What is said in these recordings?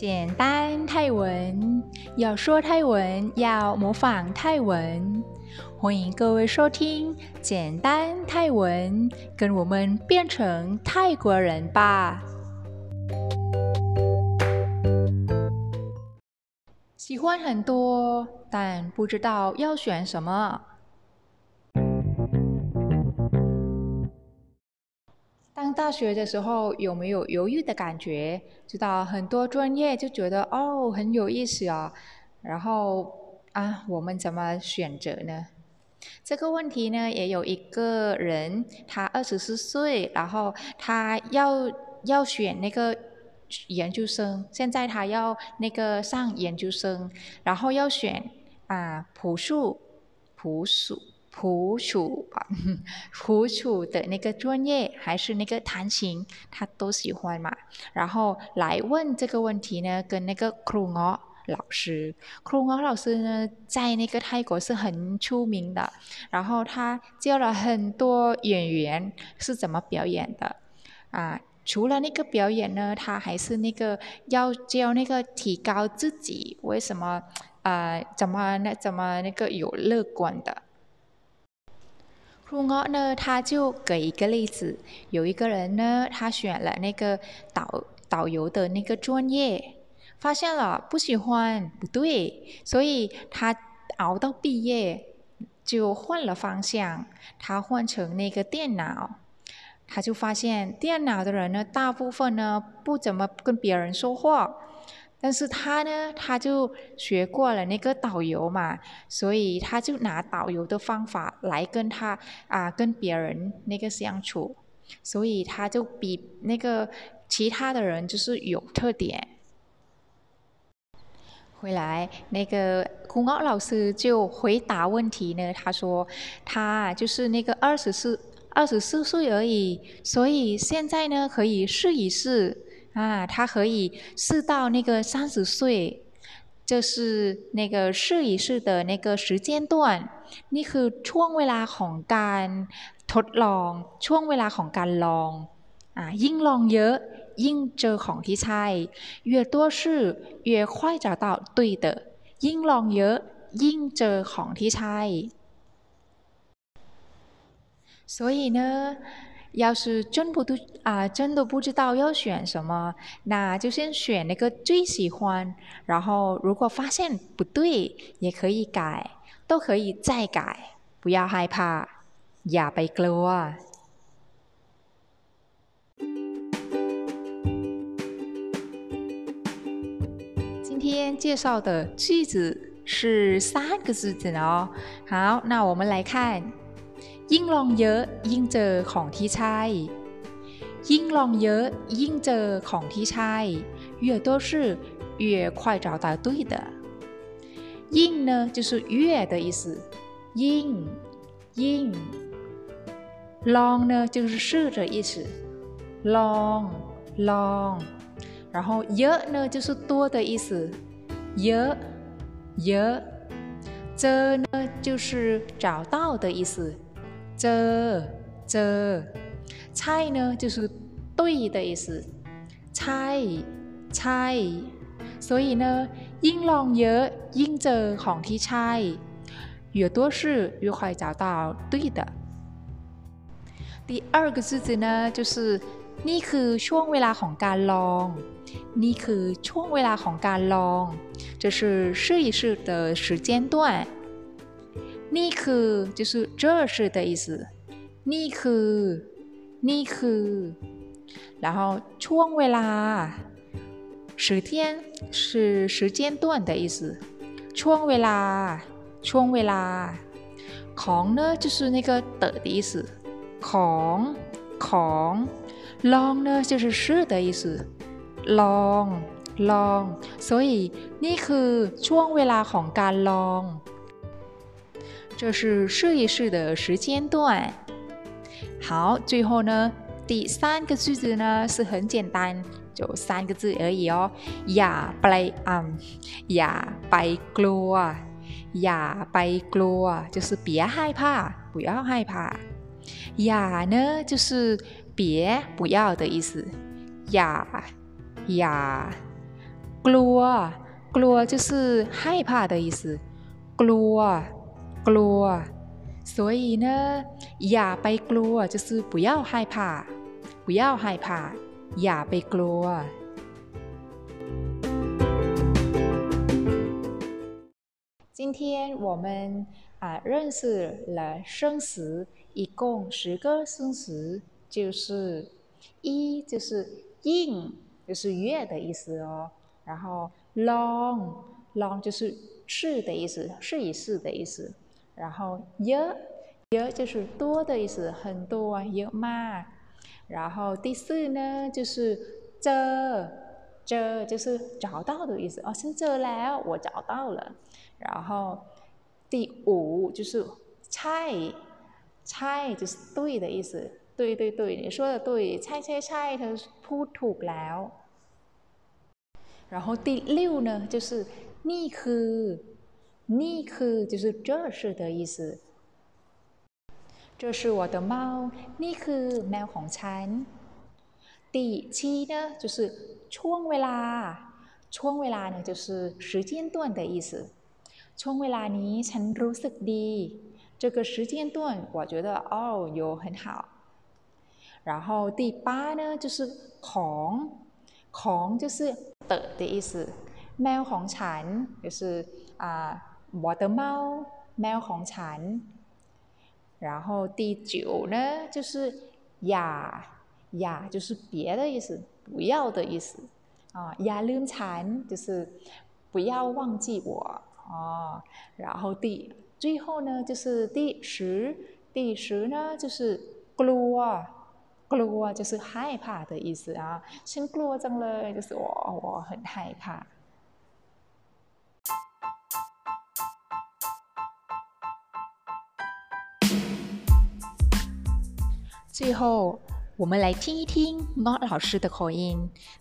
简单泰文，要说泰文要模仿泰文。欢迎各位收听简单泰文，跟我们变成泰国人吧。喜欢很多，但不知道要选什么。当大学的时候，有没有犹豫的感觉？知道很多专业就觉得哦很有意思啊，然后啊，我们怎么选择呢？这个问题呢，也有一个人，他二十四岁，然后他要要选那个研究生，现在他要那个上研究生，然后要选啊朴素朴素。普楚啊，普楚的那个专业还是那个弹琴，他都喜欢嘛。然后来问这个问题呢，跟那个库罗老师，库罗老师呢，在那个泰国是很出名的。然后他教了很多演员是怎么表演的啊。除了那个表演呢，他还是那个要教那个提高自己，为什么啊？怎么那怎么那个有乐观的？库奥呢，他就给一个例子，有一个人呢，他选了那个导导游的那个专业，发现了不喜欢，不对，所以他熬到毕业，就换了方向，他换成那个电脑，他就发现电脑的人呢，大部分呢不怎么跟别人说话。但是他呢，他就学过了那个导游嘛，所以他就拿导游的方法来跟他啊跟别人那个相处，所以他就比那个其他的人就是有特点。回来那个孔奥老师就回答问题呢，他说他就是那个二十四二十四岁而已，所以现在呢可以试一试。啊，他可以试到那个三十岁，就是那个试一试的那个时间段。นี่คือช่วงเวลาของการทดลองช่วงเวลาของการลองอ่ายิ่งลองเยอะยิ่งเจอของที่ใช่越多试越快找到对的ยิ่งลองเยอะยิ่งเจอของที่ใช่所以呢 要是真不都啊，真的不知道要选什么，那就先选那个最喜欢。然后如果发现不对，也可以改，都可以再改，不要害怕，อย่าไปกลัว。今天介绍的句子是三个字子哦。好，那我们来看。 ยิ่งลองเยอะยิ่งเจอของที่ใช่ ยิ่งลองเยอะยิ่งเจอของที่ใช่越多是越快找到对的ยิ่ง呢就是越的意思ยิ่งยิ่งลอง呢就是试的意思ลองลอง然后เยอะ呢就是多的意思เยอะเยอะเจอ呢就是找到的意思 这这菜呢，就是对的意思。菜菜，所以呢，ยิ่งลองเยอะยิ่งเจอของที่ใช่越多试越快找到对的。第二个句子呢，就是นี่คือช่วงเวลาของการลองนี่คือช่วงเวลาของการลอง这是试一试的时间段。 นี่คือ就是这是的意思。นี่คือนี่คือ然后ช่วงเวลา时间是时间段的意思。ช่วงเวลาช่วงเวลาของ呢就是那个的的意思。ของของลอง呢就是是的意思。ลองลอง所以นี่คือช่วงเวลาของการลอง 这是试一试的时间段。好，最后呢，第三个句子呢是很简单，就三个字而已哦。呀，别啊，呀，别，gua，呀，别，gua，就是别害怕，不要害怕。呀呢，就是别不要的意思。呀，呀，gua，gua 就是害怕的意思。gua。 กลัว所以呢อย่าไปกลัว就是不要害怕不要害怕อย่าไปกลัว今天我们啊认识了生词，一共十个生词，就是一就是应，就是月的意思哦。然后 long long 就是试的意思，试一试的意思。 然后 ơ ơ 就是多的意思，很多，ơ 嘛。然后第四呢就是这这就是找到的意思哦，是这了，我找到了。然后第五就是猜，猜就是对的意思，对对对，你说的对，猜猜猜，他พูดถูกแล้ว。然后第六呢，就是นี่คือ นี่คือ就是这是的意思。这是我的猫，นี่คือแมวของฉัน。第七呢，就是ช่วงเวลา，ช่วงเวลา呢就是时间段的意思。ช่วงเวลานี้ฉันรู้สึกดี这个时间段我觉得哦有很好然后第八呢就是ของของ就是的的意思แมวของฉัน就是啊 我的猫แมวของฉัน然后第九呢就是อย่าอย่า就是别的意思不要的意思啊อย่าลืมฉัน就是不要忘记我哦，然后第最后呢就是第十，第十呢就是กลัวกลัว就是害怕的意思啊，ฉันกลัวจังเลย就是我我很害怕。 最后，我们来听一听 Not 老师的口音。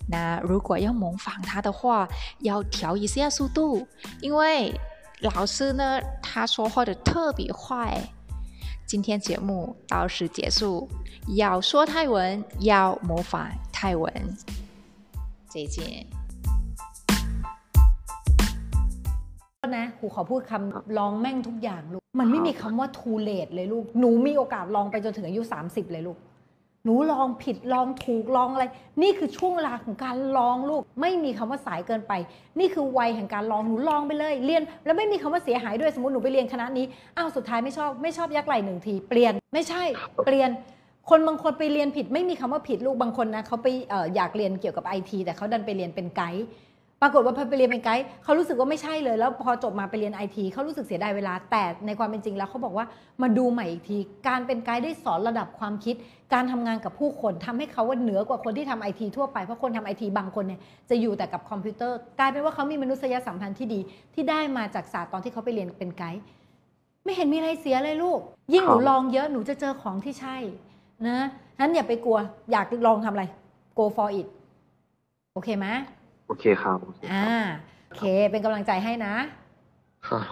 那如果要模仿他的话，要调一下速度，因为老师呢他说话的特别快。今天节目到此结束。要说泰文，要模仿泰文。再见。 นะครูขอพูดคำลองแม่งทุกอย่างลูก มันไม่มีคำว่า too late เลยลูก หนูมีโอกาสลองไปจนถึงอายุ 30 เลยลูก หนูลองผิดลองถูกลองอะไร นี่คือช่วงเวลาของการลองลูก ไม่มีคำว่าสายเกินไป นี่คือวัยแห่งการลอง หนูลองไปเลย เรียน แล้วไม่มีคำว่าเสียหายด้วย สมมติหนูไปเรียนคณะนี้ อ้าวสุดท้ายไม่ชอบ ไม่ชอบยักไหลหนึ่งที เปลี่ยน ไม่ใช่ เปลี่ยนคนบางคนไปเรียนผิดไม่มีคำว่าผิดลูกบางคนนะเขาไปออยากเรียนเกี่ยวกับไอทีแต่เขาดันไปเรียนเป็นไกด์ ปรากฏว่าพอไปเรียนเป็นไกด์เขารู้สึกว่าไม่ใช่เลย แล้วพอจบมาไปเรียนไอทีเขารู้สึกเสียดายเวลา แต่ในความเป็นจริงแล้วเขาบอกว่ามาดูใหม่อีกที การเป็นไกด์ได้สอนระดับความคิด การทำงานกับผู้คนทำให้เขาว่าเหนือกว่าคนที่ทำไอทีทั่วไป เพราะคนทำไอทีบางคนเนี่ยจะอยู่แต่กับคอมพิวเตอร์ กลายเป็นว่าเขามีมนุษยสัมพันธ์ที่ดีที่ได้มาจากศาสตร์ตอนที่เขาไปเรียนเป็นไกด์ไม่เห็นมีอะไรเสียเลยลูก ยิ่งหนูลองเยอะหนูจะเจอของที่ใช่นะนั้นอย่าไปกลัวอยากลองทำอะไร go for it โอเคไหม โอเคครับอ่าโอเค เป็นกำลังใจให้นะ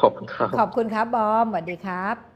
ขอบคุณครับ ขอบคุณครับบอมสวัสดีครับ